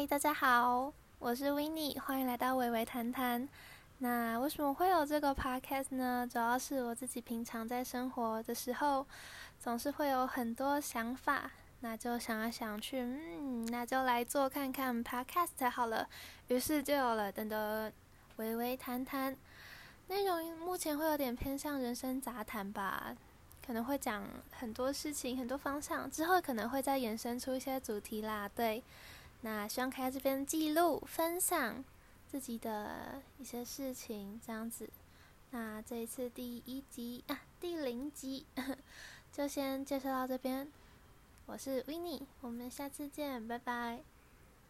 嗨，大家好，我是 w i n n i e 欢迎来到微微谈谈。那为什么会有这个 podcast 呢？主要是我自己平常在生活的时候，总是会有很多想法，那就想来想去，嗯，那就来做看看 podcast 好了。于是就有了等等微微谈谈。内容目前会有点偏向人生杂谈吧，可能会讲很多事情、很多方向，之后可能会再延伸出一些主题啦。对。那希望可以在这边记录、分享自己的一些事情，这样子。那这一次第一集啊，第零集 就先介绍到这边。我是 w i n n i e 我们下次见，拜拜。